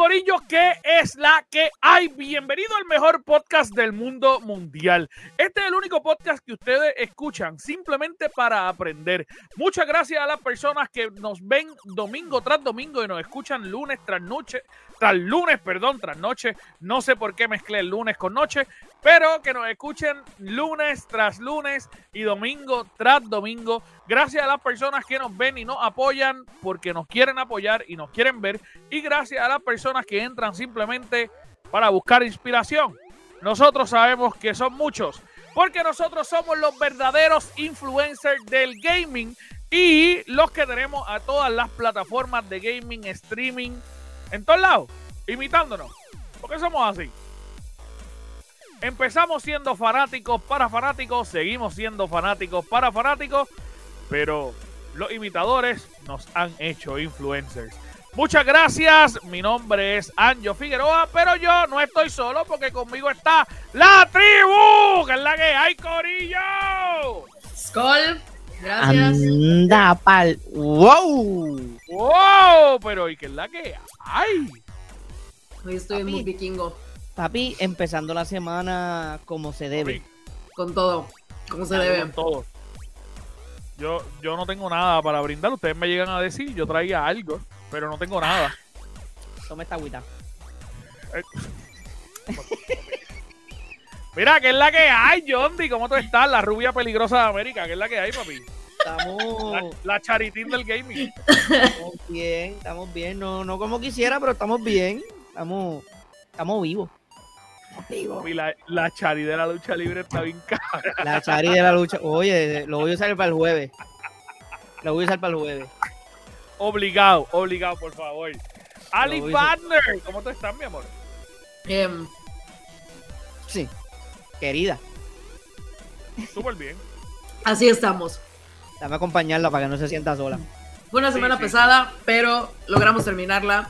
Corillo, ¿qué es la que hay? Bienvenido al mejor podcast del mundo mundial. Este es el único podcast que ustedes escuchan simplemente para aprender. Muchas gracias a las personas que nos ven domingo tras domingo y nos escuchan lunes tras noche, tras lunes, perdón, tras noche. No sé por qué mezclé lunes con noche, pero que nos escuchen lunes tras lunes y domingo tras domingo. Gracias a las personas que nos ven y nos apoyan porque nos quieren apoyar y nos quieren ver. Y gracias a las personas que entran simplemente para buscar inspiración. Nosotros sabemos que son muchos porque nosotros somos los verdaderos influencers del gaming y los que tenemos a todas las plataformas de gaming, streaming, en todos lados, imitándonos. Porque somos así. Empezamos siendo fanáticos para fanáticos, seguimos siendo fanáticos para fanáticos, pero los imitadores nos han hecho influencers. Muchas gracias, mi nombre es Anjo Figueroa, pero yo no estoy solo porque conmigo está la tribu, que es la que hay, Corillo. Skull, gracias. Anda pal. ¡Wow! ¡Wow! Pero ¿y qué es la que hay? Hoy estoy muy vikingo, Papi, empezando la semana como se debe. con todo, como se Con debe. todo. Yo, yo no tengo nada para brindar. Ustedes me llegan a decir, yo traía algo, pero no tengo nada. Toma esta agüita. Eh, Mira, ¿qué es la que hay, Jondi? ¿Cómo tú estás? La rubia peligrosa de América, ¿qué es la que hay, papi? La, Estamos, la charitín del gaming. estamos bien, estamos bien. No, no como quisiera, pero estamos bien. Estamos, estamos vivos. La, la chari de la lucha libre está bien cara. La chari de la lucha. Oye, lo voy a usar para el jueves. Lo voy a usar para el jueves. Obligado, obligado, por favor. Ali Partner, ¿cómo tú estás, mi amor? Em, Sí. Querida, Súper bien. así estamos. dame acompañarla para que no se sienta sola. Fue una Sí, semana sí. pesada, pero logramos terminarla.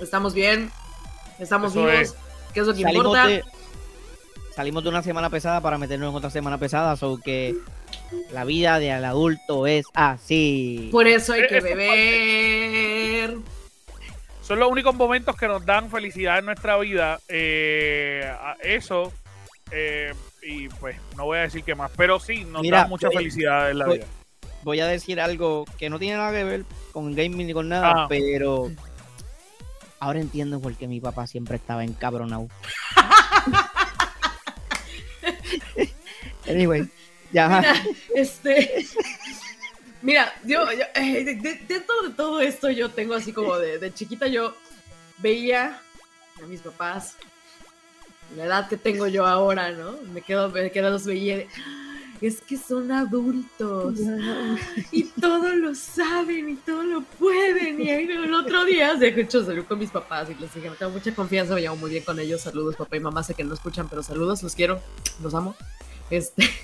Estamos bien, estamos Eso vivos, es. Que es lo que Salimos importa. de, salimos de una semana pesada para meternos en otra semana pesada, so que la vida del adulto es así. Por eso hay Eh, que beber. Son los únicos momentos que nos dan felicidad en nuestra vida. Eh, a- eso. eh, y pues no voy a decir qué más, pero sí, nos Mira, da mucha voy- felicidad en la voy- vida. Voy a decir algo que no tiene nada que ver con gaming ni con nada, Ah. pero ahora entiendo por qué mi papá siempre estaba encabronado. anyway, ya. Este. Mira, yo, eh, de- de- dentro de todo esto, yo tengo así como de, de chiquita, yo veía a mis papás, la edad que tengo yo ahora, ¿no? Me quedo, me quedo los veía. Es que son adultos y todo lo saben y todo lo pueden. Y ahí el otro día, de hecho, salí con mis papás y les dije, me tengo mucha confianza, me llevo muy bien con ellos. Saludos, papá y mamá, sé que no escuchan, pero saludos, los quiero, los amo. Este.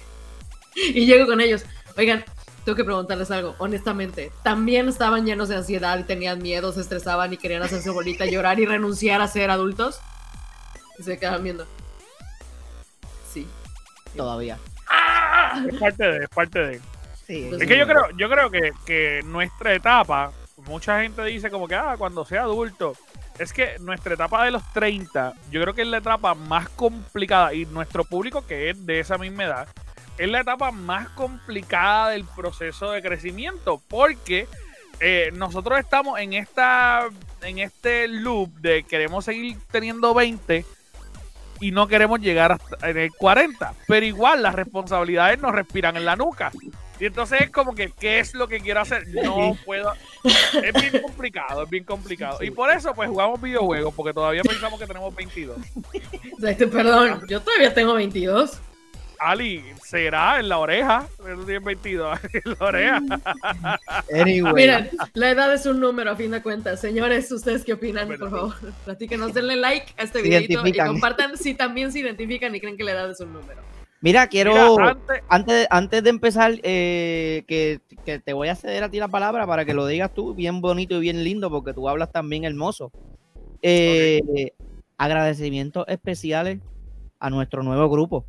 Y llego con ellos. Oigan, tengo que preguntarles algo, honestamente. ¿También estaban llenos de ansiedad y tenían miedo, se estresaban y querían hacerse bolita, llorar y renunciar a ser adultos? Y se quedaban viendo. Sí. Todavía. Es parte de, es parte de. Sí, Es que yo creo, yo creo que, que nuestra etapa, mucha gente dice como que ah, cuando sea adulto. Es que nuestra etapa de los 30, yo creo que es la etapa más complicada y nuestro público que es de esa misma edad, es la etapa más complicada del proceso de crecimiento porque eh, nosotros estamos en esta en este loop de queremos seguir teniendo 20 y no queremos llegar hasta en el 40, pero igual las responsabilidades nos respiran en la nuca. Y entonces es como que, ¿qué es lo que quiero hacer? No puedo. Es bien complicado, es bien complicado. Y por eso, pues jugamos videojuegos, porque todavía pensamos que tenemos 22. Exacto, Perdón, yo todavía tengo 22. Ali, será en la oreja. El 1022, en la oreja. Anyway, Miren, la edad es un número a fin de cuentas. Señores, ¿ustedes qué opinan? Bueno. Por favor, platíquenos, denle like a este Se videito y compartan si también se identifican y creen que la edad es un número. mira, quiero. Mira, antes, Antes, antes de empezar, eh, que, que te voy a ceder a ti la palabra para que lo digas tú bien bonito y bien lindo, porque tú hablas también hermoso. Eh, Agradecimientos especiales a nuestro nuevo grupo.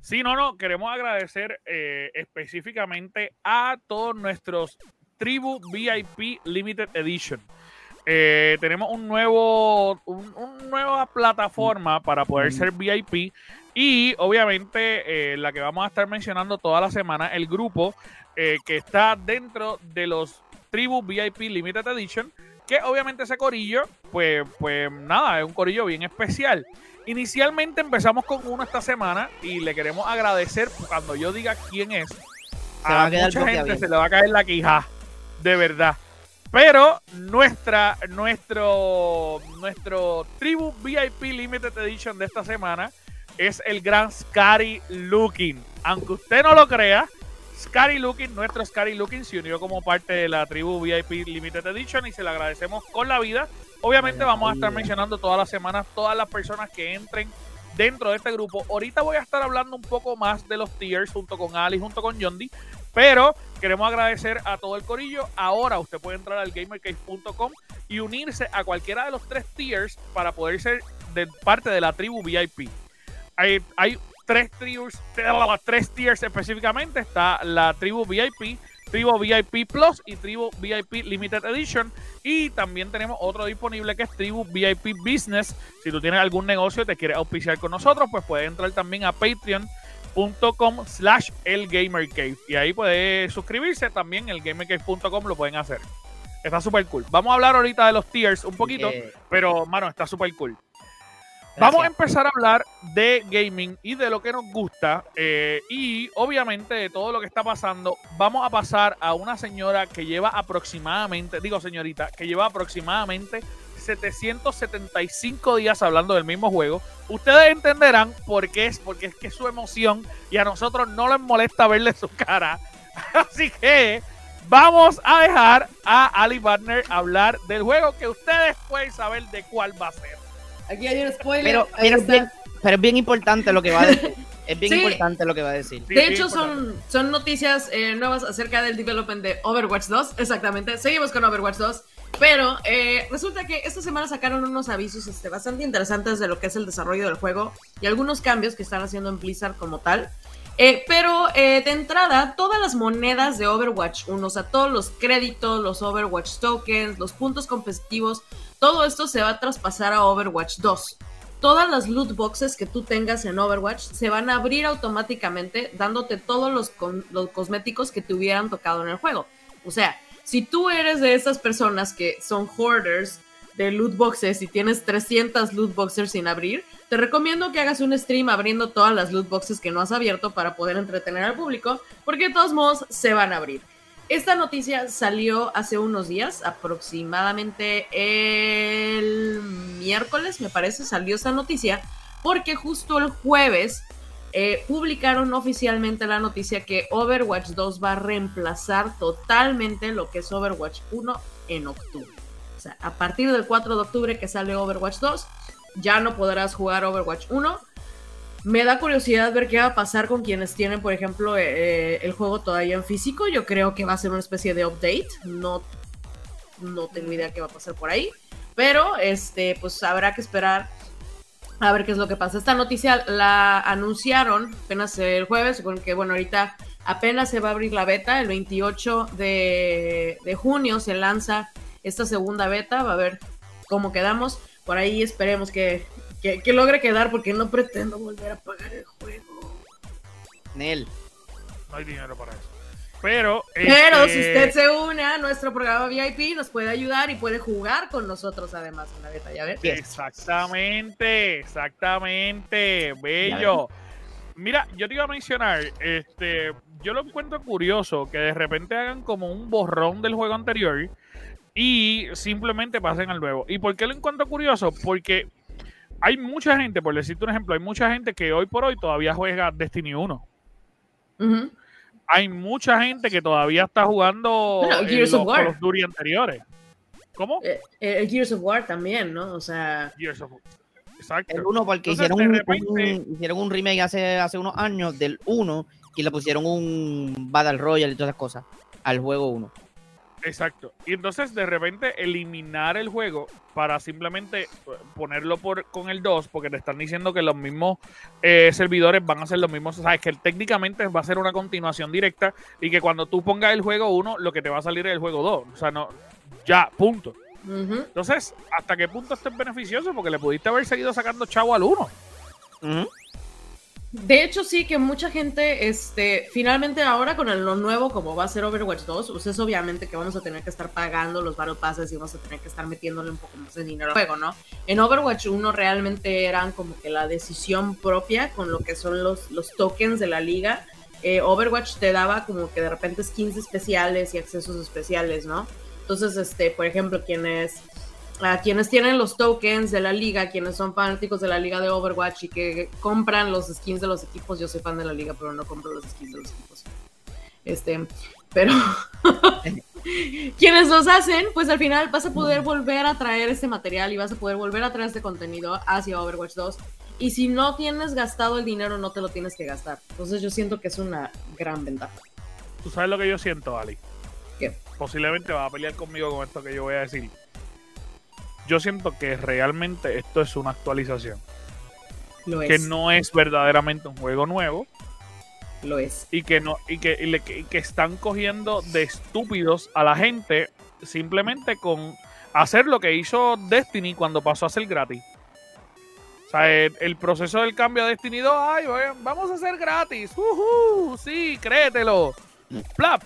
Sí, no, no, queremos agradecer eh, específicamente a todos nuestros Tribu VIP Limited Edition. Eh, tenemos un nuevo, un, un nueva plataforma para poder ser VIP y obviamente eh, la que vamos a estar mencionando toda la semana, el grupo que está dentro de los Tribu VIP Limited Edition, que obviamente ese corillo, pues, pues nada, es un corillo bien especial. Inicialmente empezamos con uno esta semana y le queremos agradecer cuando yo diga quién es. a, a mucha gente se le va a caer la quija, de verdad. Pero nuestra, nuestro, nuestro Tribu VIP Limited Edition de esta semana es el gran Scary Looking. Aunque usted no lo crea, Scary Looking, nuestro Scary Looking se unió como parte de la Tribu VIP Limited Edition y se le agradecemos con la vida. Obviamente vamos a estar mencionando todas las semanas todas las personas que entren dentro de este grupo. Ahorita voy a estar hablando un poco más de los tiers junto con Ali, junto con Yondi, pero queremos agradecer a todo el corillo. Ahora usted puede entrar al gamercase.com y unirse a cualquiera de los tres tiers para poder ser de parte de la tribu VIP. Hay, tres tribus, tres tiers específicamente. Está la tribu VIP, tribu VIP Plus y tribu VIP Limited Edition. Y también tenemos otro disponible que es tribu VIP Business. Si tú tienes algún negocio y te quieres auspiciar con nosotros, pues puedes entrar también a patreon.com slash elgamercave. Y ahí puede suscribirse también, elgamercave.com lo pueden hacer. Está súper cool. Vamos a hablar ahorita de los tiers un poquito, pero mano, está súper cool. Vamos a empezar a hablar de gaming y de lo que nos gusta eh, y obviamente de todo lo que está pasando. Vamos a pasar a una señora que lleva aproximadamente, digo señorita, que lleva aproximadamente 775 días hablando del mismo juego. Ustedes entenderán por qué es, porque es que es su emoción y a nosotros no les molesta verle su cara. Así que vamos a dejar a Ali Butler hablar del juego que ustedes pueden saber de cuál va a ser. Aquí hay un spoiler. Pero, pero, es bien, pero es bien importante lo que va a decir. Es bien Sí. importante lo que va a decir. Sí, De sí, hecho, son, son noticias eh, nuevas acerca del development de Overwatch 2. Exactamente. Seguimos con Overwatch 2. Pero eh, resulta que esta semana sacaron unos avisos este, bastante interesantes de lo que es el desarrollo del juego y algunos cambios que están haciendo en Blizzard como tal. Eh, pero eh, de entrada, todas las monedas de Overwatch 1, o sea, todos los créditos, los Overwatch tokens, los puntos competitivos, todo esto se va a traspasar a Overwatch 2 todas las loot boxes que tú tengas en Overwatch se van a abrir automáticamente dándote todos los, los cosméticos que te hubieran tocado en el juego. O sea, si tú eres de esas personas que son hoarders de loot boxes y tienes 300 loot boxes sin abrir, te recomiendo que hagas un stream abriendo todas las loot boxes que no has abierto para poder entretener al público, porque de todos modos se van a abrir. Esta noticia salió hace unos días, aproximadamente el miércoles, me parece, salió esta noticia, porque justo el jueves eh, publicaron oficialmente la noticia que Overwatch 2 va a reemplazar totalmente lo que es Overwatch 1 en octubre. O sea, a partir del 4 de octubre que sale Overwatch 2, ya no podrás jugar Overwatch 1. Me da curiosidad ver qué va a pasar con quienes tienen, por ejemplo, eh, el juego todavía en físico. Yo creo que va a ser una especie de update. No, no tengo idea qué va a pasar por ahí. Pero este, pues habrá que esperar a ver qué es lo que pasa. Esta noticia la anunciaron apenas el jueves, con que bueno, ahorita apenas se va a abrir la beta. El 28 de, de junio se lanza esta segunda beta. Va a ver cómo quedamos. Por ahí esperemos que, que, que logre quedar porque no pretendo volver a pagar el juego. Nel. No hay dinero para eso. Pero, Pero este, si usted se une a nuestro programa VIP, nos puede ayudar y puede jugar con nosotros además en la beta, ¿ya ves? Exactamente, exactamente, bello. Mira, yo te iba a mencionar, este, yo lo encuentro curioso que de repente hagan como un borrón del juego anterior y simplemente pasen al nuevo. ¿Y por qué lo encuentro curioso? Porque hay mucha gente, por decirte un ejemplo, hay mucha gente que hoy por hoy todavía juega Destiny 1. Ujú. Hay mucha gente que todavía está jugando Bueno, en Gears los of War. Duty anteriores. ¿Cómo? Eh, eh, el Gears of War también, ¿no? O sea, Gears of Exacto. El 1 porque Entonces, hicieron, repente- un- hicieron un remake hace, hace unos años del 1 y le pusieron un Battle Royale y todas esas cosas al juego 1. Exacto. Y entonces de repente eliminar el juego para simplemente eh, ponerlo por, con el 2, porque te están diciendo que los mismos eh, servidores van a ser los mismos, sabes que técnicamente va a ser una continuación directa y que cuando tú pongas el juego 1, lo que te va a salir es el juego 2. O sea, no, ya, punto. Entonces, ¿hasta qué punto esto es beneficioso? Porque le pudiste haber seguido sacando chavo al 1. De hecho, sí que mucha gente, este, finalmente ahora con lo nuevo, como va a ser Overwatch 2, pues es obviamente que vamos a tener que estar pagando los Battle y vamos a tener que estar metiéndole un poco más de dinero al juego, ¿no? En Overwatch 1 realmente eran como que la decisión propia con lo que son los, los tokens de la liga. Eh, Overwatch te daba como que de repente skins especiales y accesos especiales, ¿no? Entonces, este, por ejemplo, quienes a quienes tienen los tokens de la liga, quienes son fanáticos de la liga de Overwatch y que compran los skins de los equipos. Yo soy fan de la liga, pero no compro los skins de los equipos. Este, pero quienes los hacen, pues al final vas a poder volver a traer este material y vas a poder volver a traer este contenido hacia Overwatch 2. Y si no tienes gastado el dinero, no te lo tienes que gastar. Entonces yo siento que es una gran ventaja. ¿Tú sabes lo que yo siento, Ali? ¿Qué? Posiblemente vas a pelear conmigo con esto que yo voy a decir. Yo siento que realmente esto es una actualización. Lo Que es. no es verdaderamente un juego nuevo. Lo es. y que no y que, y le- y que están cogiendo de estúpidos a la gente simplemente con hacer lo que hizo Destiny cuando pasó a ser gratis. O sea, el, el proceso del cambio a Destiny 2, ay, vamos a hacer gratis. Ujú, sí, créetelo. Plap.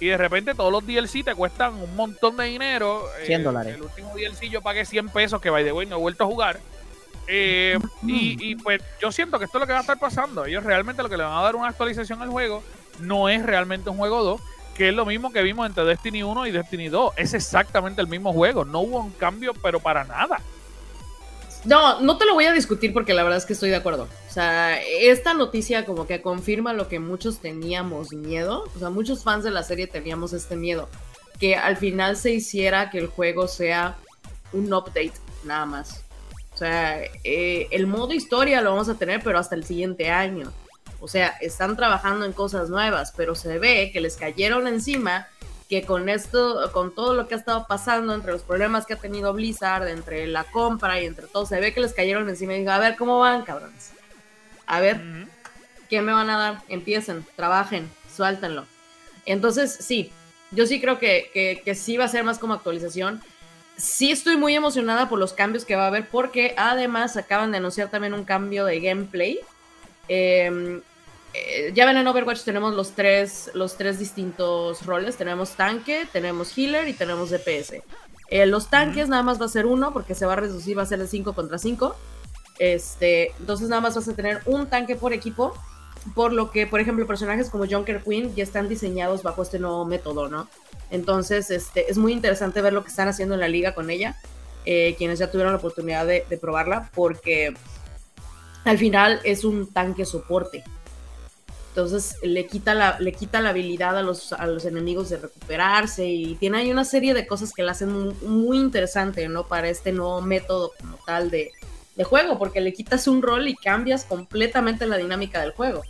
Y de repente todos los DLC te cuestan un montón de dinero. 100 Eh, dólares. El último DLC yo pagué 100 pesos, que by the way no he vuelto a jugar. Eh, y, y, pues yo siento que esto es lo que va a estar pasando. Ellos realmente lo que le van a dar una actualización al juego no es realmente un juego 2, que es lo mismo que vimos entre Destiny 1 y Destiny 2. Es exactamente el mismo juego. No hubo un cambio, pero para nada. No, no te lo voy a discutir porque la verdad es que estoy de acuerdo. O sea, esta noticia como que confirma lo que muchos teníamos miedo. O sea, muchos fans de la serie teníamos este miedo. Que al final se hiciera que el juego sea un update, nada más. O sea, eh, el modo historia lo vamos a tener, pero hasta el siguiente año. O sea, están trabajando en cosas nuevas, pero se ve que les cayeron encima que con esto, con todo lo que ha estado pasando, entre los problemas que ha tenido Blizzard, entre la compra y entre todo, se ve que les cayeron encima y digo, a ver cómo van, cabrones. A ver. ¿qué me van a dar? Empiecen, trabajen, suéltenlo. Entonces, sí, yo sí creo que, que, que sí va a ser más como actualización. Sí estoy muy emocionada por los cambios que va a haber, porque además acaban de anunciar también un cambio de gameplay. Eh, eh, ya ven en Overwatch tenemos los tres, los tres distintos roles. Tenemos tanque, tenemos healer y tenemos DPS. Eh, los tanques nada más va a ser uno porque se va a reducir, va a ser de 5 contra 5. Este, entonces nada más vas a tener un tanque por equipo. Por lo que, por ejemplo, personajes como Junker Queen ya están diseñados bajo este nuevo método, ¿no? Entonces, este, es muy interesante ver lo que están haciendo en la liga con ella. eh, quienes ya tuvieron la oportunidad de, de probarla, porque al final es un tanque soporte. Entonces le quita la, le quita la habilidad a los, a los enemigos de recuperarse y tiene ahí una serie de cosas que la hacen muy, interesante, ¿no? Para este nuevo método como tal de, de juego, porque le quitas un rol y cambias completamente la dinámica del juego.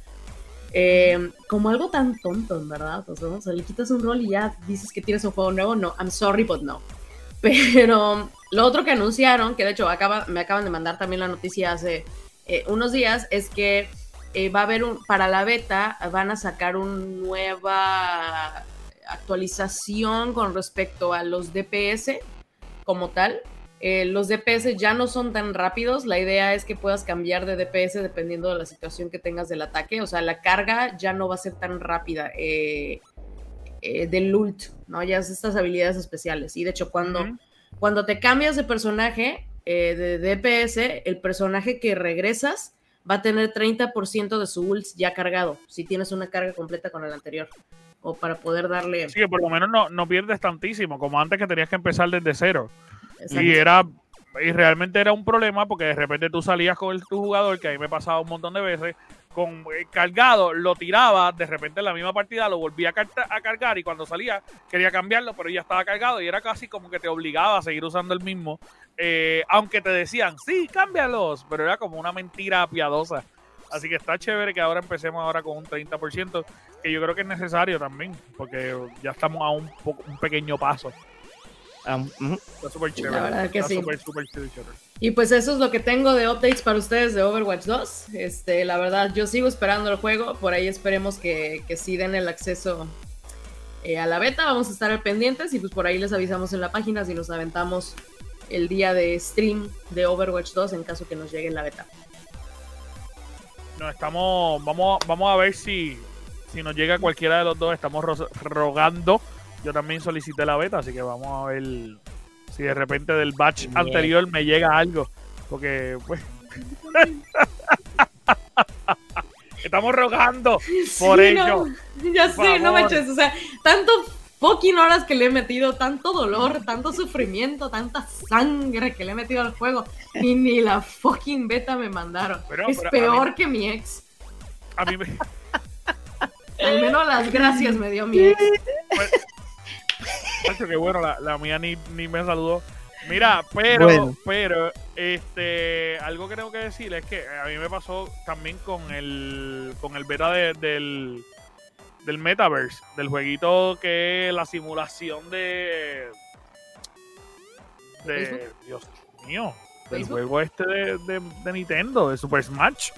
Eh, como algo tan tonto, verdad. O sea, o sea, le quitas un rol y ya dices que tienes un juego nuevo. No, I'm sorry, but no. Pero lo otro que anunciaron, que de hecho acaba, me acaban de mandar también la noticia hace eh, unos días, es que eh, va a haber un, para la beta, van a sacar una nueva actualización con respecto a los DPS como tal. Eh, los DPS ya no son tan rápidos. La idea es que puedas cambiar de DPS dependiendo de la situación que tengas del ataque. O sea, la carga ya no va a ser tan rápida eh, del ult, ¿no? Ya es estas habilidades especiales. Y de hecho, cuando, cuando te cambias de personaje de DPS, el personaje que regresas va a tener 30% de su ult ya cargado. Si tienes una carga completa con el anterior. O para poder darle. Así que por lo menos no, no pierdes tantísimo como antes que tenías que empezar desde cero. Y era y realmente era un problema porque de repente tú salías con el, tu jugador, que a mí me pasaba un montón de veces, con eh, cargado, lo tiraba, de repente en la misma partida lo volvía a, cargar y cuando salía quería cambiarlo, pero ya estaba cargado y era casi como que te obligaba a seguir usando el mismo, eh, aunque te decían, sí, cámbialos, pero era como una mentira piadosa. Así que está chévere que ahora empecemos ahora con un 30%, que yo creo que es necesario también, porque ya estamos a un, un pequeño paso. Um. Está súper chévere. La verdad que está sí. súper, súper chévere. Y pues eso es lo que tengo de updates para ustedes de Overwatch 2. Este, la verdad, yo sigo esperando el juego. Por ahí esperemos que, que sí den el acceso eh, a la beta. Vamos a estar al pendientes y pues por ahí les avisamos en la página si nos aventamos el día de stream de Overwatch 2 en caso que nos llegue la beta. No, estamos, vamos, vamos a ver si, si nos llega cualquiera de los dos. Estamos ro- rogando. Yo también solicité la beta, así que vamos a ver si de repente del batch Bien. anterior me llega algo. Porque, pues. estamos rogando por Sí, ello. no, ya Por sé, no favor. manches. O sea, tanto fucking horas que le he metido, tanto dolor, tanto sufrimiento, tanta sangre que le he metido al juego. Y ni la fucking beta me mandaron. Pero- es pero peor mí- que mi ex. A mí me. Al menos las gracias me dio mi ex. Tacho, qué bueno, la, la mía ni, ni me saludó. Mira, pero, Bueno. pero, este, algo que tengo que decir es que a mí me pasó también con el, con el beta de- del, del Metaverse, del jueguito que es la simulación de, ¿De de, Facebook? Dios mío, del ¿Facebook? juego este de, de- de Nintendo, de Super Smash,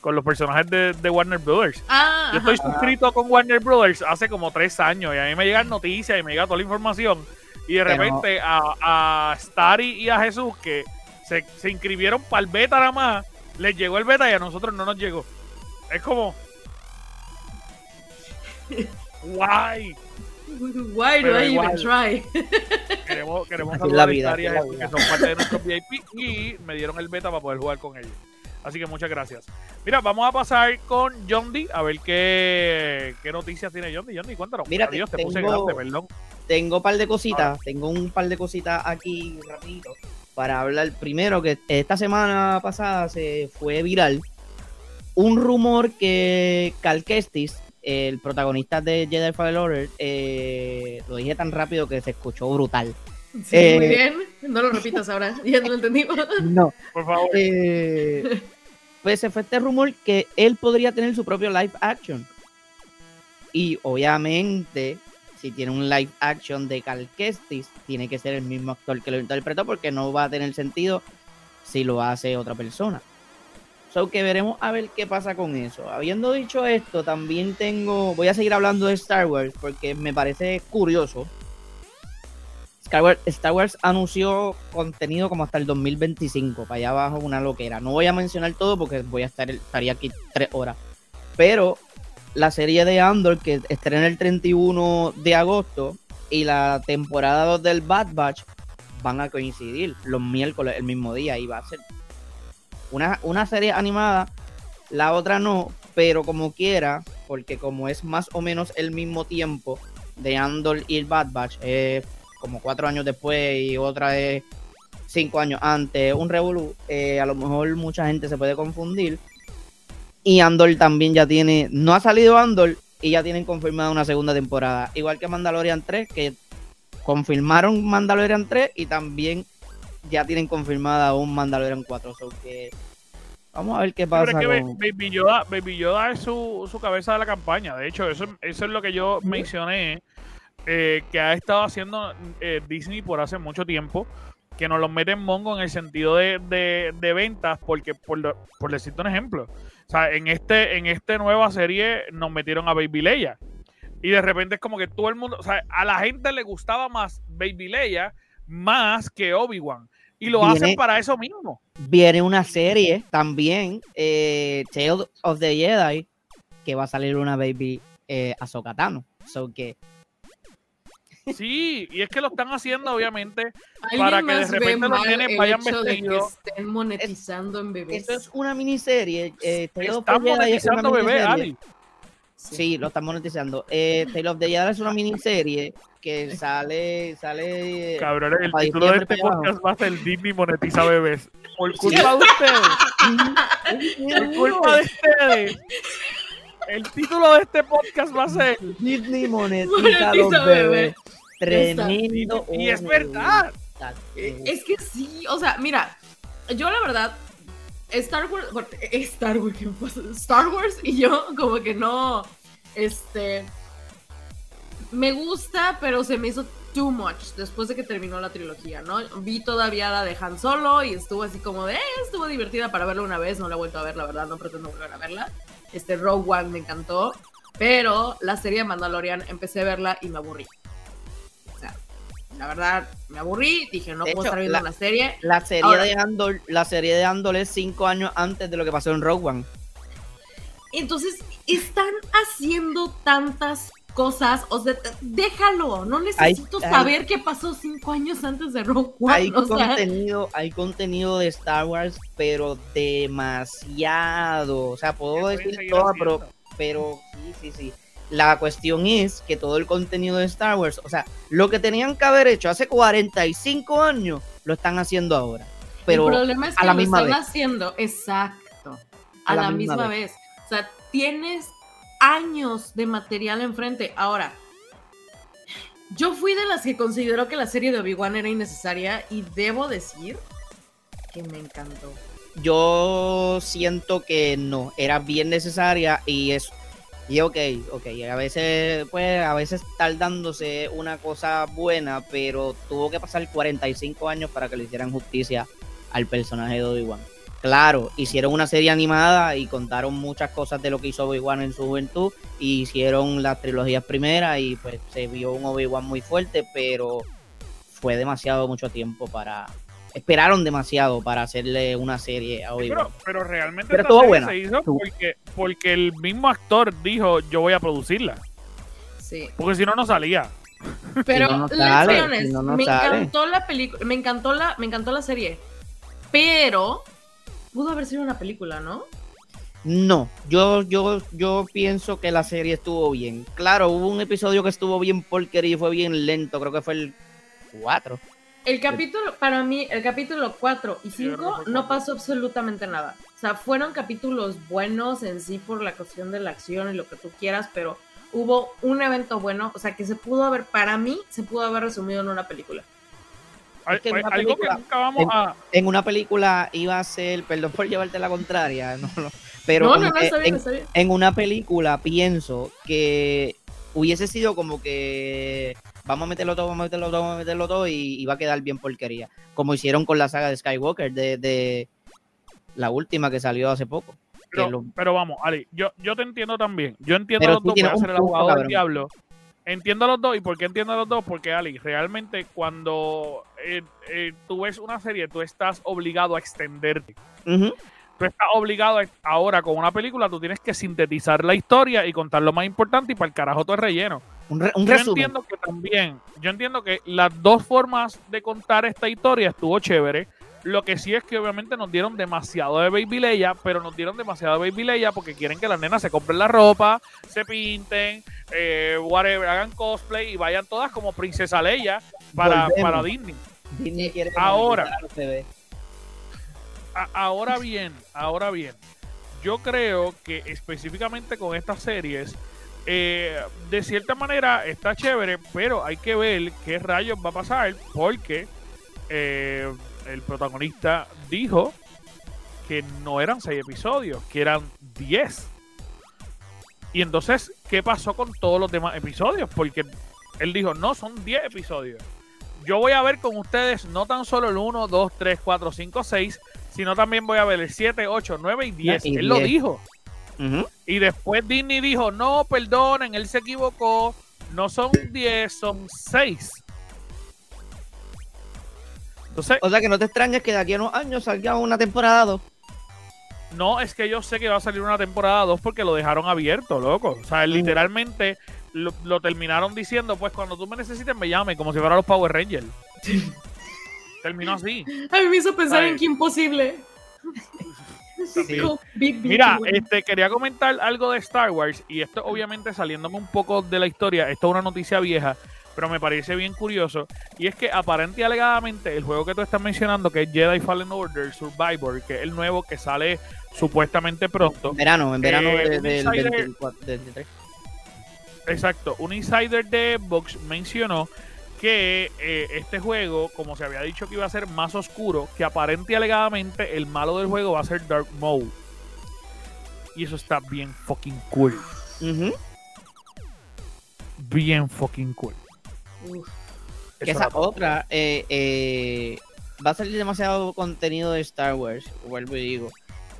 con los personajes de, de Warner Brothers. Ah, Yo ajá. estoy suscrito con Warner Brothers hace como tres años y a mí me llegan noticias y me llega toda la información. Y de repente a, a Starry y a Jesús que se, se inscribieron para el beta nada más, les llegó el beta y a nosotros no nos llegó. Es como... Guay. Why do Pero I even igual. try? Queremos, queremos saludar a Starry y a Jesús, que son parte de nuestros VIP y me dieron el beta para poder jugar con ellos. Así que muchas gracias. Mira, vamos a pasar con John D a ver qué, qué noticias tiene John D. John D, cuéntanos. Mira, Adiós, te puse grande, perdón. Tengo un par de cositas, tengo un par de cositas aquí rapidito para hablar. Primero que esta semana pasada se fue viral un rumor que Cal Kestis, el protagonista de Jedi Fallen Order, eh, lo dije tan rápido que se escuchó brutal. Sí, Eh, muy bien. No lo repitas ahora. Ya no lo entendimos. No. Por favor. Eh, pues se fue este rumor que él podría tener su propio live action. Y obviamente, si tiene un live action de Cal Kestis, tiene que ser el mismo actor que lo interpretó porque no va a tener sentido si lo hace otra persona. So que veremos a ver qué pasa con eso. Habiendo dicho esto, también tengo. Voy a seguir hablando de Star Wars porque me parece curioso. Star Wars, anunció contenido como hasta el 2025, para allá abajo una loquera. No voy a mencionar todo porque voy a estar estaría aquí tres horas. Pero la serie de Andor que estrena el 31 de agosto y la temporada 2 del Bad Batch van a coincidir los miércoles el mismo día y va a ser una, una serie animada, la otra no, pero como quiera, porque como es más o menos el mismo tiempo de Andor y el Bad Batch, es como cuatro años después y otra es cinco años antes, un revolú, eh, a lo mejor mucha gente se puede confundir. Y Andor también ya tiene, no ha salido Andor y ya tienen confirmada una segunda temporada, igual que Mandalorian 3, que confirmaron Mandalorian 3 y también ya tienen confirmada un Mandalorian 4. So que vamos a ver qué Pero pasa. es que con- Baby Yoda, Baby Yoda es su, su cabeza de la campaña. De hecho, eso, eso es lo que yo mencioné eh, que ha estado haciendo eh, Disney por hace mucho tiempo. Que nos los mete en mongo en el sentido de, de- de ventas, porque por, por decirte un ejemplo, o sea, en este, en esta nueva serie nos metieron a Baby Leia. Y de repente es como que todo el mundo, o sea, a la gente le gustaba más Baby Leia más que Obi-Wan. Y lo Viene- hacen para eso mismo. Viene una serie también, eh, Tale of the Jedi, que va a salir una baby eh, Ahsoka Tano. So que Sí, y es que lo están haciendo, obviamente, ¿Alguien Para que de repente los nenes vayan vestidos? estén monetizando en bebés? esto es una miniserie. Eh, Tale of the están monetizando bebé, miniserie. Ali. Sí, lo están monetizando. Eh, Tale of the Yard es una miniserie que sale, sale. Cabrón, el título de este podcast va a ser Disney monetiza bebés. Por culpa de ustedes. Por culpa de ustedes. El título de este podcast va a ser. Disney monetiza, Monetiza los bebés. bebés. Tremendo. Y es hombre. verdad. Eh, Es que sí, o sea, mira, yo la verdad, Star Wars, eh, Star Wars, ¿qué me pasa? Star Wars y yo como que no, este, me gusta, pero se me hizo too much después de que terminó la trilogía, ¿no? Vi todavía la de Han Solo y estuvo así como de, eh, estuvo divertida para verla una vez, no la he vuelto a ver, la verdad, no pretendo volver a verla. Este Rogue One me encantó, pero la serie de Mandalorian empecé a verla y me aburrí. La verdad, me aburrí, dije, no De puedo hecho, estar viendo la- una serie. La serie Ahora- de Andor, la serie de Andor es cinco años antes de lo que pasó en Rogue One. Entonces, están haciendo tantas cosas, o sea, déjalo, no necesito hay- saber qué pasó cinco años antes de Rogue One. Hay o sea, contenido, hay contenido de Star Wars, pero demasiado. O sea, puedo decir todo, pero, pero sí, sí, sí. La cuestión es que todo el contenido de Star Wars, o sea, lo que tenían que haber hecho hace 45 años, lo están haciendo ahora. Pero el problema es a que la lo misma están vez. haciendo, exacto, a, la, misma, vez. O sea, tienes años de material enfrente. Ahora, yo fui de las que consideró que la serie de Obi-Wan era innecesaria y debo decir que me encantó. yo siento que no, era bien necesaria y es y ok, ok, a veces pues a veces tardándose una cosa buena, pero tuvo que pasar 45 años para que le hicieran justicia al personaje de Obi-Wan. Claro, hicieron una serie animada y contaron muchas cosas de lo que hizo Obi-Wan en su juventud y hicieron las trilogías primeras y pues se vio un Obi-Wan muy fuerte, pero fue demasiado mucho tiempo para esperaron demasiado para hacerle una serie a Obi-Wan. pero, pero realmente Pero esta buena. se hizo porque, porque el mismo actor dijo yo voy a producirla. Sí. Porque si no, no salía. Pero no, no let's sale, be honest, si no, no me sale. encantó la película, me encantó la, me encantó la serie. Pero pudo haber sido una película, ¿no? No, yo, yo, yo pienso que la serie estuvo bien. Claro, hubo un episodio que estuvo bien porquería y fue bien lento, creo que fue el 4. El capítulo, para mí, el capítulo 4 y Sí, yo 5 creo que fue no pasó absolutamente nada. O sea, fueron capítulos buenos en sí por la cuestión de la acción y lo que tú quieras, pero hubo un evento bueno, o sea, que se pudo haber, para mí, se pudo haber resumido en una película. Al- que en una algo que película- nunca vamos en- a. En una película iba a ser, perdón por llevarte la contraria, no, no, pero no, no, no, que está bien, en, está bien. en una película pienso que hubiese sido como que vamos a meterlo todo, vamos a meterlo todo, vamos a meterlo todo y, y va a quedar bien porquería. Como hicieron con la saga de Skywalker, de, de la última que salió hace poco. Pero, lo- pero vamos, Ali, yo, yo te entiendo también. Yo entiendo Pero a los dos, voy a ser el abogado del diablo. Entiendo a los dos. ¿Y por qué entiendo a los dos? Porque, Ali, realmente cuando eh, eh, tú ves una serie, tú estás obligado a extenderte. Ujú. Tú estás obligado a- ahora con una película, tú tienes que sintetizar la historia y contar lo más importante y para el carajo todo es relleno. Un, re- un Yo resumen. entiendo que también, yo entiendo que las dos formas de contar esta historia estuvo chévere. Lo que sí es que obviamente nos dieron demasiado de Baby Leia, pero nos dieron demasiado de Baby Leia porque quieren que las nenas se compren la ropa, se pinten, eh, whatever, hagan cosplay y vayan todas como Princesa Leia para, Volvemos. para Disney. Disney quiere Ahora. A- ahora bien, ahora bien, yo creo que específicamente con estas series, eh, de cierta manera está chévere, pero hay que ver qué rayos va a pasar porque eh, el protagonista dijo que no eran seis episodios, que eran 10. Y entonces, ¿qué pasó con todos los demás episodios? Porque él dijo, no, son 10 episodios. Yo voy a ver con ustedes no tan solo el 1, 2, 3, 4, 5, 6, sino también voy a ver el 7, 8, 9 y 10. Y él lo 10. Y después Disney dijo, no, perdonen, él se equivocó. No son 10, son 6. Entonces, O sea que no te extrañes que de aquí a unos años salga una temporada 2. no es que yo sé que va a salir una temporada 2 porque lo dejaron abierto, loco. O sea, literalmente lo, lo terminaron diciendo, pues cuando tú me necesites me llames, como si fuera los Power Rangers. Terminó así. A mí me hizo pensar en que imposible. Mira, este, quería comentar algo de Star Wars y esto obviamente saliéndome un poco de la historia, esto es una noticia vieja, pero me parece bien curioso y es que aparente y alegadamente el juego que tú estás mencionando que es Jedi Fallen Order Survivor, que es el nuevo que sale supuestamente pronto. En verano, en verano Eh, del insider- 24, del 23. Exacto, un insider de Xbox mencionó que eh, este juego, como se había dicho que iba a ser más oscuro, que aparente y alegadamente el malo del juego va a ser Dark Mode. Y eso está bien fucking cool. Bien fucking cool. Uf, esa otra eh, eh, va a salir demasiado contenido de Star Wars, vuelvo y digo.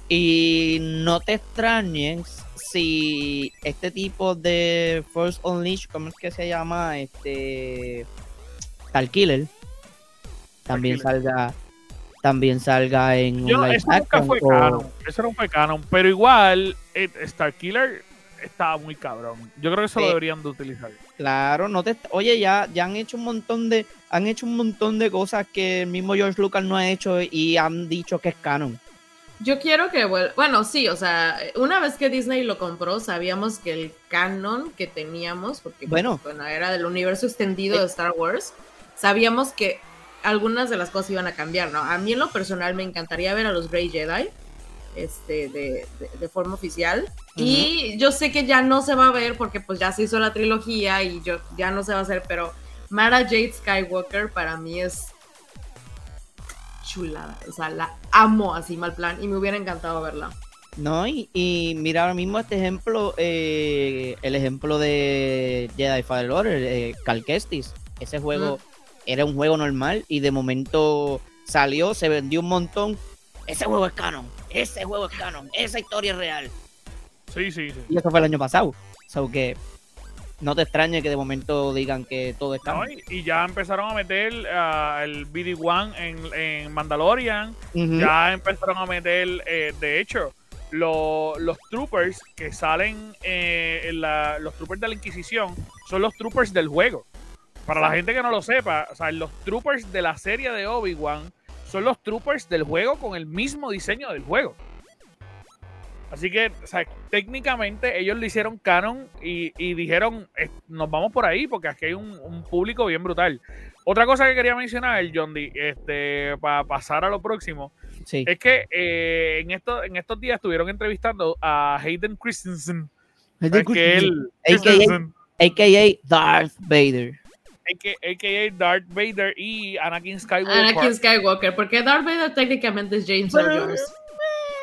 Y no te extrañes si este tipo de Force Unleashed, ¿cómo es que se llama? Este Tal Killer también Killer. salga también salga en Yo, un live eso nunca fue o- canon. Eso no fue canon. Pero igual, eh, Starkiller estaba muy cabrón. Yo creo que eso lo deberían de utilizar. Claro, no te oye, ya, ya han hecho un montón de, han hecho un montón de cosas que el mismo George Lucas no ha hecho y han dicho que es canon. Yo quiero que vuelva. Bueno, sí, o sea, una vez que Disney lo compró, sabíamos que el canon que teníamos, porque Bueno. bueno, era del universo extendido Eh. de Star Wars, sabíamos que algunas de las cosas iban a cambiar, ¿no? A mí en lo personal me encantaría ver a los Grey Jedi este, de, de- de forma oficial. Y yo sé que ya no se va a ver porque pues ya se hizo la trilogía y yo, ya no se va a hacer, pero Mara Jade Skywalker para mí es chulada. O sea, la amo así mal plan y me hubiera encantado verla. No, y, y mira ahora mismo este ejemplo, eh, el ejemplo de Jedi Fallen Order, eh, Cal Kestis. Ese juego era un juego normal y de momento salió, se vendió un montón. Ese juego es canon, ese juego es canon, esa historia es real. Sí, sí, sí. Y eso fue el año pasado. So que no te extrañe que de momento digan que todo es ¿no? Y, y ya empezaron a meter ah, el BD-1 en, en Mandalorian. Ya empezaron a meter, eh, de hecho, lo- los troopers que salen, eh, en la- los troopers de la Inquisición, son los troopers del juego. Para la gente que no lo sepa, o sea, los troopers de la serie de Obi-Wan son los troopers del juego con el mismo diseño del juego. Así que, o sea, técnicamente ellos lo hicieron canon y, y dijeron, "Eh, nos vamos por ahí porque aquí hay un, un público bien brutal. Otra cosa que quería mencionar, John D, este, para pasar a lo próximo, Sí. es que eh, en, esto, en estos días estuvieron entrevistando a Hayden Christensen, ¿sabes que él, AKA Christensen, AKA Darth Vader. AKA, Darth Vader y Anakin Skywalker. Anakin Skywalker, porque Darth Vader técnicamente es James Earl Jones.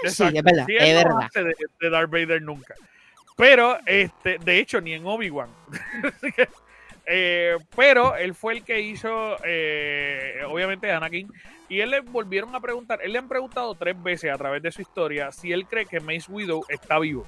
Sí, es verdad, Sí, él es no verdad. hace de, de Darth Vader nunca. Pero, este, de hecho, ni en Obi-Wan. Eh, pero él fue el que hizo, eh, obviamente, Anakin. Y él le volvieron a preguntar, él le han preguntado tres veces a través de su historia si él cree que Mace Widow está vivo.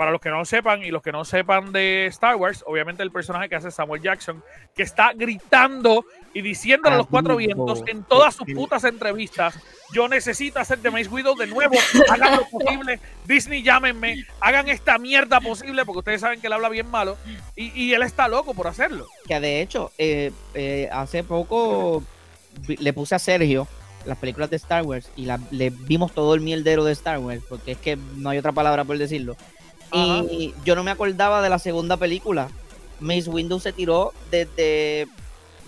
Para los que no sepan y los que no sepan de Star Wars, obviamente el personaje que hace Samuel Jackson, que está gritando y diciéndole a los cuatro vientos en todas sus putas entrevistas, yo necesito hacer de Mace Widow de nuevo, hagan lo posible, Disney llámenme, hagan esta mierda posible, porque ustedes saben que él habla bien malo, y, y él está loco por hacerlo. Que de hecho, eh, eh, hace poco le puse a Sergio las películas de Star Wars y la- le vimos todo el mierdero de Star Wars, porque es que no hay otra palabra por decirlo. Y yo no me acordaba de la segunda película. Mace Windu se tiró desde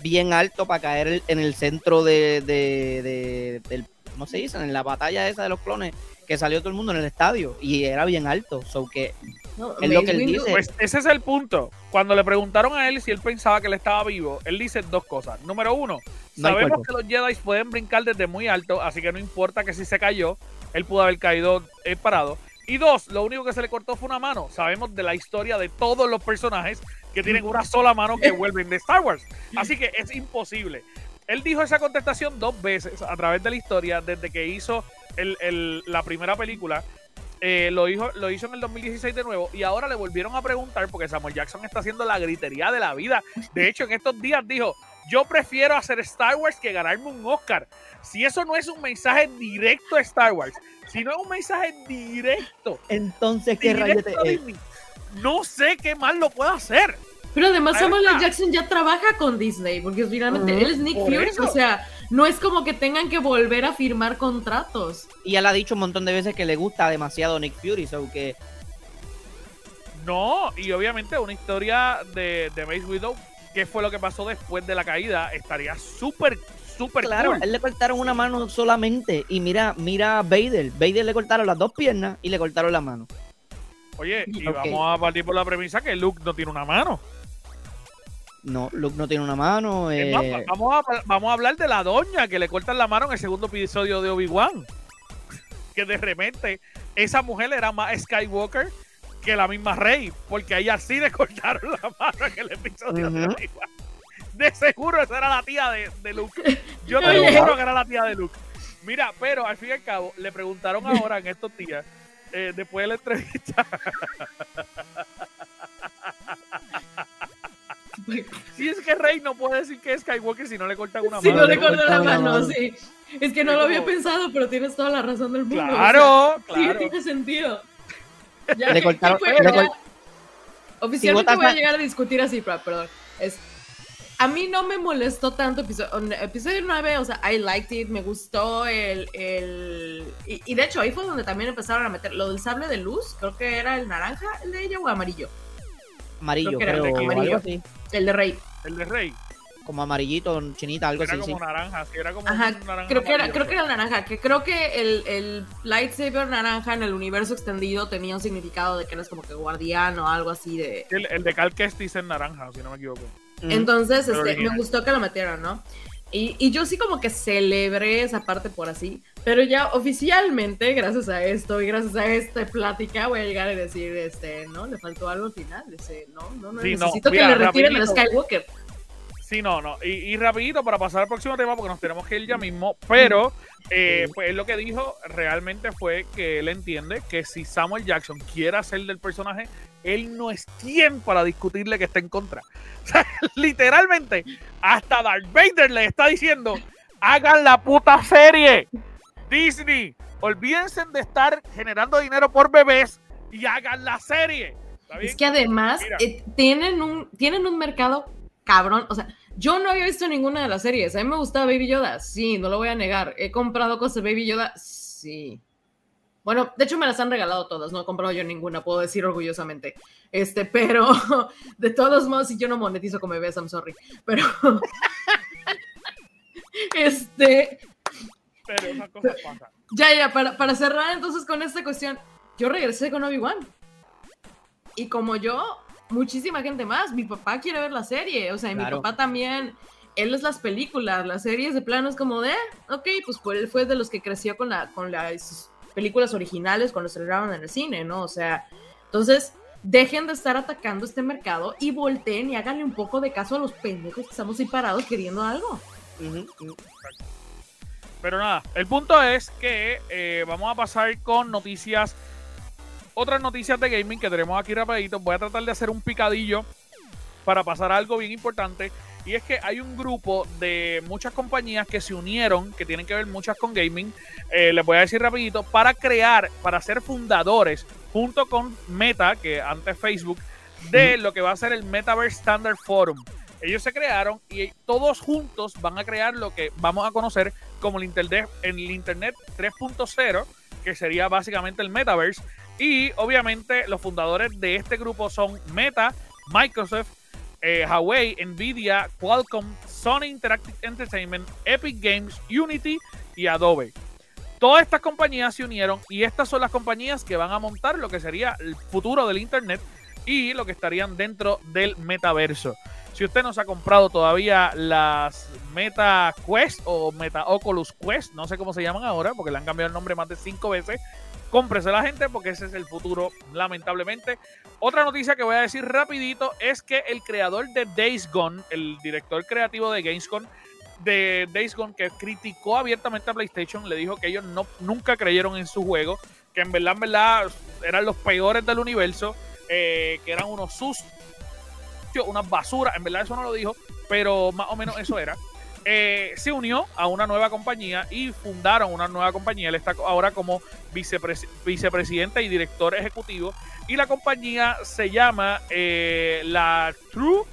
bien alto para caer en el centro de, de, de- del, ¿cómo se dice? En la batalla esa de los clones, que salió todo el mundo en el estadio y era bien alto. So que No, Es lo que él dice. Pues ese es el punto. Cuando le preguntaron a él si él pensaba que él estaba vivo, él dice dos cosas. Número uno, No sabemos que los Jedi pueden brincar desde muy alto, así que no importa que si se cayó, él pudo haber caído eh, parado. Y dos, lo único que se le cortó fue una mano. Sabemos de la historia de todos los personajes que tienen una sola mano que vuelven de Star Wars. Así que es imposible. Él dijo esa contestación dos veces a través de la historia desde que hizo el- el- la primera película. Eh, lo, hizo, lo hizo en el 2016 de nuevo y ahora le volvieron a preguntar porque Samuel Jackson está haciendo la gritería de la vida. De hecho, en estos días dijo, yo prefiero hacer Star Wars que ganarme un Oscar. Si eso no es un mensaje directo a Star Wars, si no es un mensaje directo, entonces qué rayos directo a te- eh, no sé qué más lo puedo hacer. Pero además Ahí Samuel L. Jackson ya trabaja con Disney, porque finalmente él es Nick Fury, eso. o sea, no es como que tengan que volver a firmar contratos. Y él ha dicho un montón de veces que le gusta demasiado Nick Fury, so que No, y obviamente una historia de, de Mace Widow, qué fue lo que pasó después de la caída, estaría súper, súper claro, cool. él le cortaron una mano solamente y mira, mira a Vader, Vader le cortaron las dos piernas y le cortaron la mano. Oye, y vamos a partir por la premisa que Luke no tiene una mano. No, Luke no tiene una mano. Eh, más, vamos, a, vamos a hablar de la doña que le cortan la mano en el segundo episodio de Obi-Wan. Que de repente esa mujer era más Skywalker que la misma Rey, porque a ella sí le cortaron la mano en el episodio de. Obi-Wan. De seguro esa era la tía de, de Luke. Yo te lo juro que era la tía de Luke. Mira, pero al fin y al cabo, le preguntaron ahora en estos días, eh, después de la entrevista, si es que Rey no puede decir que es Skywalker si no le cortan una Si mano. no le cortan la la mano, sí. Es que no lo había pensado, pero tienes toda la razón del mundo. o sea, Claro, Sí, claro. tiene sentido. Ya, Le ¿qué- cortaron- qué fue? le Ya, cor- Oficialmente Si voy a llegar a discutir así, pero- perdón. Es, a mí no me molestó tanto episodio, episodio 9, o sea, I liked it, me gustó el... el y, y de hecho ahí fue donde también empezaron a meter lo del sable de luz, creo que era el naranja, el de ella o amarillo, amarillo, creo que era creo, el o amarillo. algo así. el de Rey. El de Rey. Como amarillito, chinita, algo Era así, sí. como naranja, sí, era como Ajá, un naranja creo que era, creo que era el naranja, que creo que el, el lightsaber naranja en el universo extendido tenía un significado de que eres como que guardián o algo así de... El, el de Cal Kestis en naranja, si no me equivoco. Entonces, este, me gustó que lo metieran, ¿no? Y, y yo sí como que celebré esa parte por así, pero ya oficialmente, gracias a esto y gracias a esta plática, voy a llegar a decir, este, no, le faltó algo al final, ese, no, no, no, Sí, no, necesito mira, que le retiren a rapidito. Skywalker. Sí, no, no. Y, y rapidito para pasar al próximo tema, porque nos tenemos que ir ya mismo. Pero, eh, pues él lo que dijo realmente fue que él entiende que si Samuel Jackson quiere hacer del personaje, él no es quien para discutirle que está en contra. O sea, literalmente, hasta Darth Vader le está diciendo: hagan la puta serie. Disney, olvídense de estar generando dinero por bebés y hagan la serie. Es que además eh, tienen, un, tienen un mercado cabrón, o sea, yo no había visto ninguna de las series, a mí me gustaba Baby Yoda, sí, no lo voy a negar, he comprado cosas de Baby Yoda, sí. Bueno, de hecho me las han regalado todas, no he comprado yo ninguna, puedo decir orgullosamente. Este, pero de todos modos, si yo no monetizo como bebés, I'm sorry. Pero este, Pero esas cosas pasan. ya, ya, para, para cerrar entonces con esta cuestión, yo regresé con Obi-Wan. Y como yo, muchísima gente más. Mi papá quiere ver la serie, o sea, y Claro. mi papá también. Él es las películas, las series de plano es como de, ok, pues fue, él fue de los que creció con, la, con las películas originales cuando se estrenaron en el cine, ¿no? O sea, entonces, dejen de estar atacando este mercado y volteen y háganle un poco de caso a los pendejos que estamos ahí parados queriendo algo. Pero nada, el punto es que eh, vamos a pasar con noticias, otras noticias de gaming que tenemos aquí rapidito. Voy a tratar de hacer un picadillo para pasar a algo bien importante. Y es que hay un grupo de muchas compañías que se unieron, que tienen que ver muchas con gaming. eh, les voy a decir rapidito, para crear, para ser fundadores, junto con Meta, que antes Facebook, de lo que va a ser el Metaverse Standard Forum. Ellos se crearon y todos juntos van a crear lo que vamos a conocer como el Internet, el Internet 3.0, que sería básicamente el Metaverse. Y obviamente los fundadores de este grupo son Meta, Microsoft, eh, Huawei, Nvidia, Qualcomm, Sony Interactive Entertainment, Epic Games, Unity y Adobe. Todas estas compañías se unieron y estas son las compañías que van a montar lo que sería el futuro del Internet y lo que estarían dentro del metaverso. Si usted no se ha comprado todavía las Meta Quest o Meta Oculus Quest, no sé cómo se llaman ahora, porque le han cambiado el nombre más de cinco veces, cómprese la gente porque ese es el futuro, lamentablemente. Otra noticia que voy a decir rapidito es que el creador de Days Gone, el director creativo de Gamescom, de Days Gone, que criticó abiertamente a PlayStation, le dijo que ellos no, nunca creyeron en su juego, que en verdad, en verdad, eran los peores del universo, eh, que eran unos sus unas basuras, en verdad eso no lo dijo, pero más o menos eso era. Eh, se unió a una nueva compañía y fundaron una nueva compañía. Él está ahora como vicepres vicepresidente y director ejecutivo. Y la compañía se llama eh, la True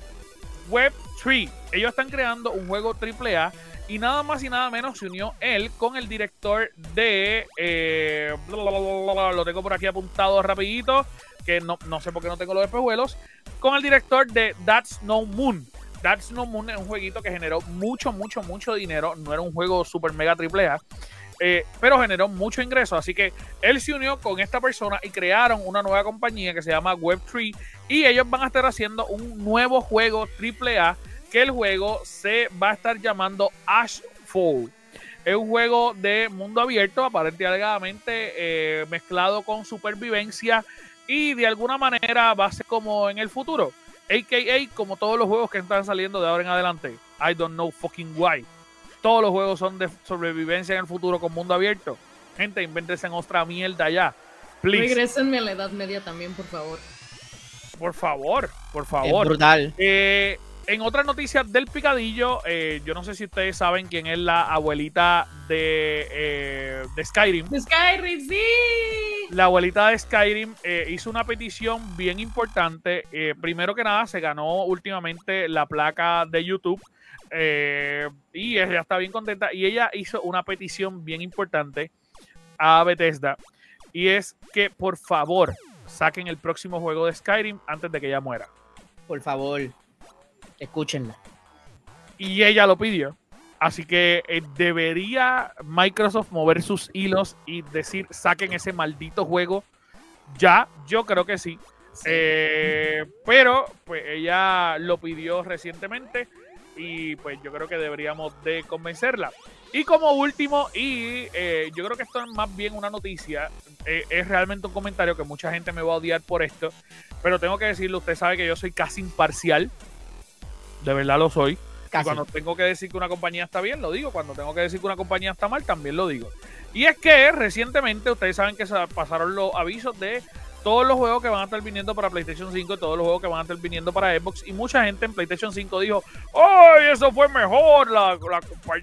Web 3. Ellos están creando un juego AAA y nada más y nada menos se unió él con el director de... eh, lo tengo por aquí apuntado rapidito, que no, no sé por qué no tengo los espejuelos, con el director de That's No Moon. That's No Moon es un jueguito que generó mucho, mucho, mucho dinero. No era un juego super mega triple A, eh, pero generó mucho ingreso. Así que él se unió con esta persona y crearon una nueva compañía que se llama Web3 y ellos van a estar haciendo un nuevo juego triple A que el juego se va a estar llamando Ashfall. Es un juego de mundo abierto, aparentemente alegadamente eh, mezclado con supervivencia y de alguna manera va a ser como en el futuro. AKA como todos los juegos que están saliendo de ahora en adelante. I don't know fucking why. Todos los juegos son de sobrevivencia en el futuro con mundo abierto. Gente, invéntense en otra mierda ya. Please. Regrésenme a la Edad Media también, por favor. Por favor, por Es favor. brutal. Eh, en otras noticias del picadillo, eh, yo no sé si ustedes saben quién es la abuelita de, eh, de Skyrim. Skyrim, sí. La abuelita de Skyrim eh, hizo una petición bien importante. Eh, primero que nada, se ganó últimamente la placa de YouTube. eh, y ella está bien contenta. Y ella hizo una petición bien importante a Bethesda. Y es que por favor saquen el próximo juego de Skyrim antes de que ella muera. Por favor, escúchenla. y ella lo pidió. Así que eh, debería Microsoft mover sus hilos y decir, saquen ese maldito juego. Ya, yo creo que sí. Eh, pero, pues ella lo pidió recientemente y pues yo creo que deberíamos de convencerla. Y como último, y eh, yo creo que esto es más bien una noticia, eh, es realmente un comentario que mucha gente me va a odiar por esto, pero tengo que decirle, usted sabe que yo soy casi imparcial, de verdad lo soy. Y Casi. cuando tengo que decir que una compañía está bien, lo digo. Cuando tengo que decir que una compañía está mal, también lo digo. Y es que recientemente ustedes saben que se pasaron los avisos de todos los juegos que van a estar viniendo para PlayStation 5, todos los juegos que van a estar viniendo para Xbox. Y mucha gente en PlayStation 5 dijo, ¡Ay, eso fue mejor! La, la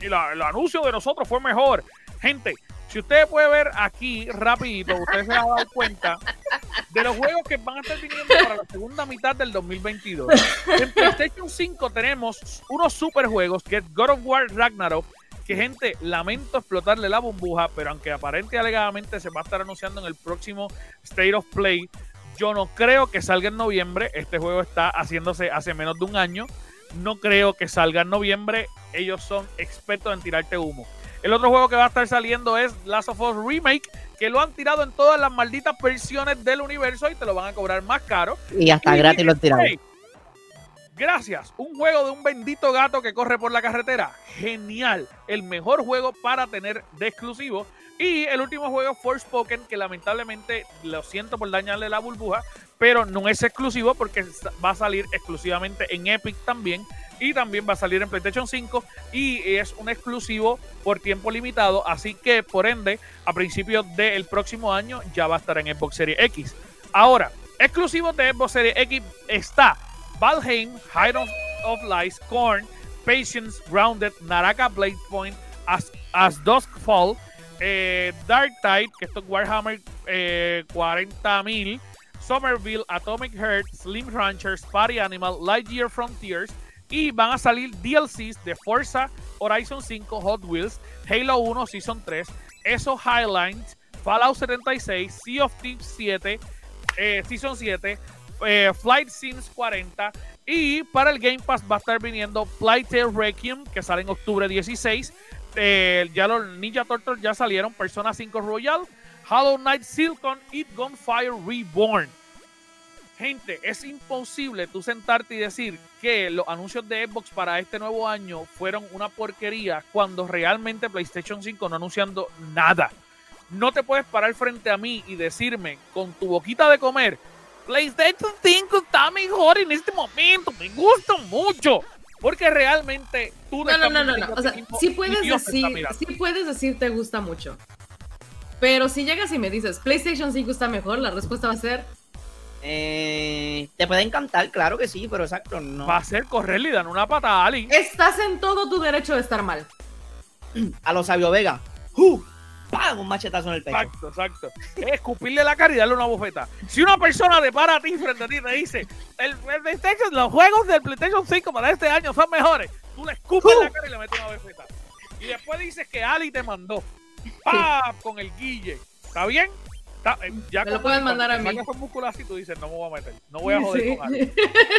la- el anuncio de nosotros fue mejor. Gente, si ustedes pueden ver aquí rapidito, ustedes se van a dar cuenta de los juegos que van a estar viniendo para la segunda mitad del 2022. En PlayStation 5 tenemos unos super juegos que es God of War Ragnarok, que gente, lamento explotarle la burbuja, pero aunque aparente y alegadamente se va a estar anunciando en el próximo State of Play, yo no creo que salga en noviembre. Este juego está haciéndose hace menos de un año. No creo que salga en noviembre. Ellos son expertos en tirarte humo. El otro juego que va a estar saliendo es Last of Us Remake, que lo han tirado en todas las malditas versiones del universo y te lo van a cobrar más caro. Y hasta Y gratis lo han tirado. Gracias. Un juego de un bendito gato que corre por la carretera. Genial. El mejor juego para tener de exclusivo. Y el último juego, Forspoken, que lamentablemente lo siento por dañarle la burbuja, pero no es exclusivo porque va a salir exclusivamente en Epic también. Y también va a salir en PlayStation 5 y es un exclusivo por tiempo limitado. Así que, por ende, a principios del próximo año ya va a estar en Xbox Series X. Ahora, exclusivo de Xbox Series X está Valheim, Hide of, of Lies, Korn, Patience, Grounded, Naraka Blade Point, As, As Dusk Fall, eh, Dark Tide, que esto es Warhammer eh, 40.000, Somerville, Atomic Heart, Slim Ranchers, Party Animal, Lightyear Frontiers, y van a salir DLCs de Forza Horizon 5, Hot Wheels, Halo 1 Season 3, ESO Highlights, Fallout 76, Sea of Thieves 7, eh, Season 7, eh, Flight Sims 40 y para el Game Pass va a estar viniendo Flight Tale Requiem que sale en octubre 16 eh, ya los Ninja Turtles ya salieron Persona 5 Royal Hollow Knight Silcon y Gunfire Reborn gente es imposible tú sentarte y decir que los anuncios de Xbox para este nuevo año fueron una porquería cuando realmente PlayStation 5 no anunciando nada no te puedes parar frente a mí y decirme con tu boquita de comer PlayStation 5 está mejor en este momento, me gusta mucho. Porque realmente tú No, no, no, no, no. O sea, sí puedes decir, sí puedes decir te gusta mucho. Pero si llegas y me dices, PlayStation 5 está mejor, la respuesta va a ser, Eh, te puede encantar, claro que sí, pero exacto, no. Va a ser correrle y dan una patada a alguien. estás en todo tu derecho de estar mal. A los Sabio Vega. ¡Uh! ¡Pam! Un machetazo en el pecho. Exacto, exacto. Es escupirle la cara y darle una bofeta. Si una persona te para a ti frente a ti y te dice, el, el PlayStation- los juegos del PlayStation 5 para este año son mejores, tú le escupes Uh. la cara y le metes una bofeta. y después dices que Ali te mandó. ¡Pap! Con el guille. ¿Está bien? Eh, ya me lo pueden mandar a mí. y tú dices, no me voy a meter, no voy a joder con Ali.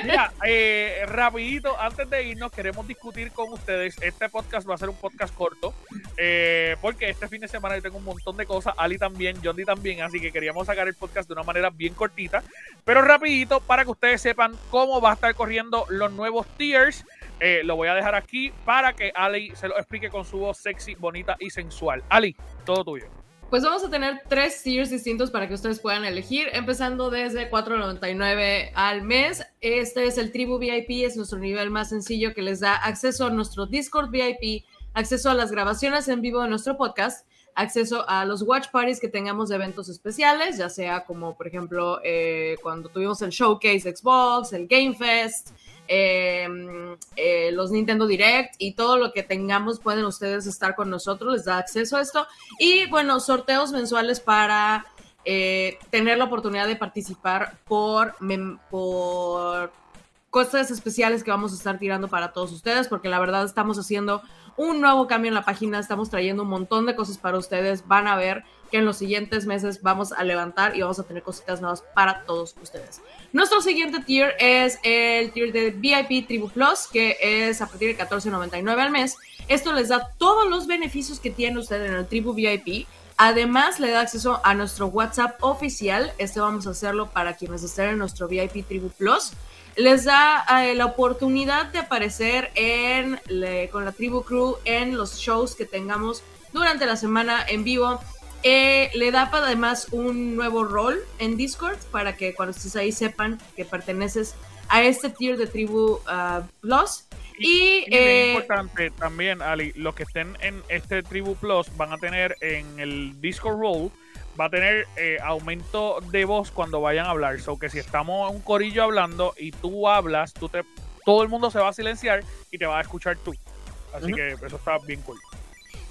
Mira, eh, rapidito, antes de irnos, queremos discutir con ustedes. Este podcast va a ser un podcast corto, eh, porque este fin de semana yo tengo un montón de cosas. Ali también, Johnny también, así que queríamos sacar el podcast de una manera bien cortita, pero rapidito para que ustedes sepan cómo va a estar corriendo los nuevos tiers. Eh, lo voy a dejar aquí para que Ali se lo explique con su voz sexy, bonita y sensual. Ali, todo tuyo. Pues vamos a tener tres tiers distintos para que ustedes puedan elegir, empezando desde 4.99 al mes. Este es el Tribu VIP, es nuestro nivel más sencillo que les da acceso a nuestro Discord VIP, acceso a las grabaciones en vivo de nuestro podcast, acceso a los watch parties que tengamos de eventos especiales, ya sea como por ejemplo eh, cuando tuvimos el Showcase Xbox, el Game Fest, Em, eh, los Nintendo Direct y todo lo que tengamos pueden ustedes estar con nosotros, les da acceso a esto. Y bueno, sorteos mensuales para eh, tener la oportunidad de participar por, por cosas especiales que vamos a estar tirando para todos ustedes, porque la verdad estamos haciendo un nuevo cambio en la página, estamos trayendo un montón de cosas para ustedes, van a ver que en los siguientes meses vamos a levantar y vamos a tener cositas nuevas para todos ustedes. Nuestro siguiente tier es el tier de VIP Tribu Plus, que es a partir de $14.99 al mes. Esto les da todos los beneficios que tiene usted en el Tribu VIP. Además, le da acceso a nuestro WhatsApp oficial. Este vamos a hacerlo para quienes estén en nuestro VIP Tribu Plus. Les da eh, la oportunidad de aparecer en, con la Tribu Crew en los shows que tengamos durante la semana en vivo eh, le da además un nuevo rol en Discord para que cuando estés ahí sepan que perteneces a este tier de tribu uh, Plus. Y, eh, importante también, Ali, los que estén en este Tribu Plus van a tener en el Discord role, va a tener eh, aumento de voz cuando vayan a hablar. So que si estamos en un corillo hablando y tú hablas, tú te, todo el mundo se va a silenciar y te va a escuchar tú. Así que eso está bien cool.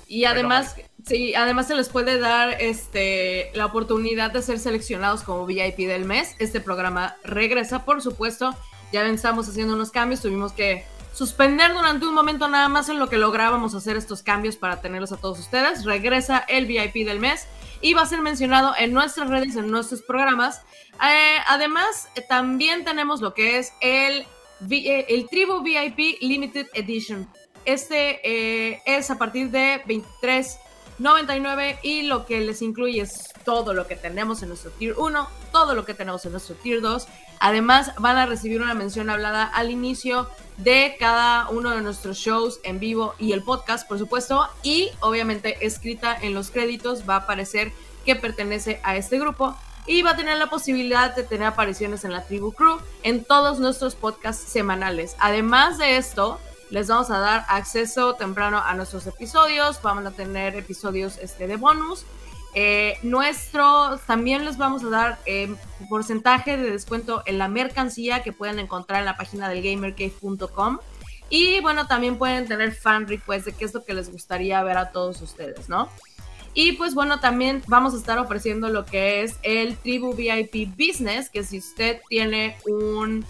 Y además, sí, además se les puede dar este, la oportunidad de ser seleccionados como VIP del mes. Este programa regresa, por supuesto. Ya estamos haciendo unos cambios, tuvimos que suspender durante un momento nada más en lo que lográbamos hacer estos cambios para tenerlos a todos ustedes. Regresa el VIP del mes y va a ser mencionado en nuestras redes, en nuestros programas. Eh, además, también tenemos lo que es el, eh, el Tribu VIP Limited Edition. Este eh, es a partir de 23.99 y lo que les incluye es todo lo que tenemos en nuestro Tier 1, todo lo que tenemos en nuestro Tier 2. Además, van a recibir una mención hablada al inicio de cada uno de nuestros shows en vivo y el podcast, por supuesto. Y obviamente escrita en los créditos va a aparecer que pertenece a este grupo y va a tener la posibilidad de tener apariciones en la Tribu Crew en todos nuestros podcasts semanales. Además de esto, les vamos a dar acceso temprano a nuestros episodios, vamos a tener episodios este, de bonus. Eh, nuestro, también les vamos a dar eh, porcentaje de descuento en la mercancía que pueden encontrar en la página del gamercave.com. Y bueno, también pueden tener fan requests de qué es lo que les gustaría ver a todos ustedes, ¿no? Y pues bueno, también vamos a estar ofreciendo lo que es el Tribu VIP Business, que si usted tiene un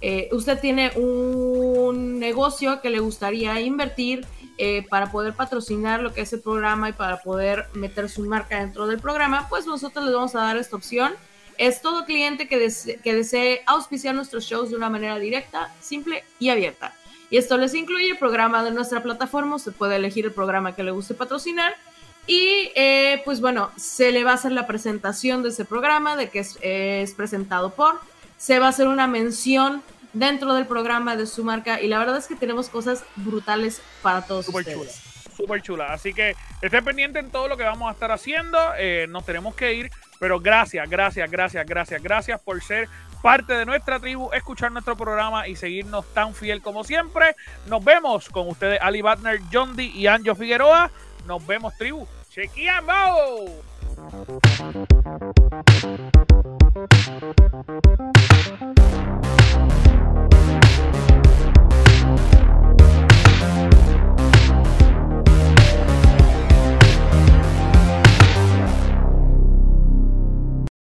eh, usted tiene un negocio que le gustaría invertir eh, para poder patrocinar lo que es el programa y para poder meter su marca dentro del programa, pues nosotros les vamos a dar esta opción. Es todo cliente que, desee auspiciar nuestros shows de una manera directa, simple y abierta. Y esto les incluye el programa de nuestra plataforma, usted puede elegir el programa que le guste patrocinar. Y eh, pues bueno, se le va a hacer la presentación de ese programa, de que es presentado por se va a hacer una mención dentro del programa de su marca y la verdad es que tenemos cosas brutales para todos Super ustedes. Chula súper chula. Así que esté pendiente en todo lo que vamos a estar haciendo. Eh, nos tenemos que ir, pero gracias, gracias, gracias, gracias, gracias por ser parte de nuestra tribu, escuchar nuestro programa y seguirnos tan fiel como siempre. Nos vemos con ustedes, Ali Batner, John D y Anjo Figueroa. Nos vemos, tribu. ¡Chequeamos!